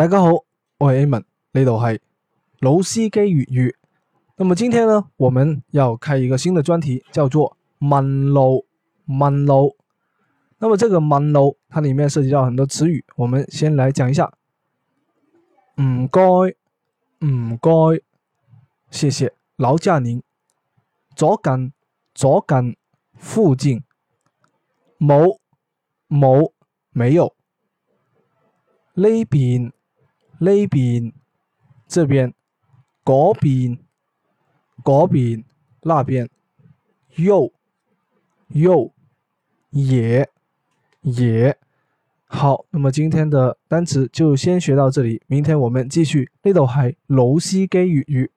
大家好，我系 A 文，呢度系老司机粤语。那么今天呢，我们要开一个新的专题，叫做问路”。问路。那么这个问路”它里面涉及到很多词语，我们先来讲一下。唔该，唔该，谢谢。劳驾您。左近，左近，附近。冇冇，没有。呢边。呢边，这边，嗰边，嗰边，那边，又，又，也，也，好，那么今天的单词就先学到这里，明天我们继续。呢度系老司机粤语。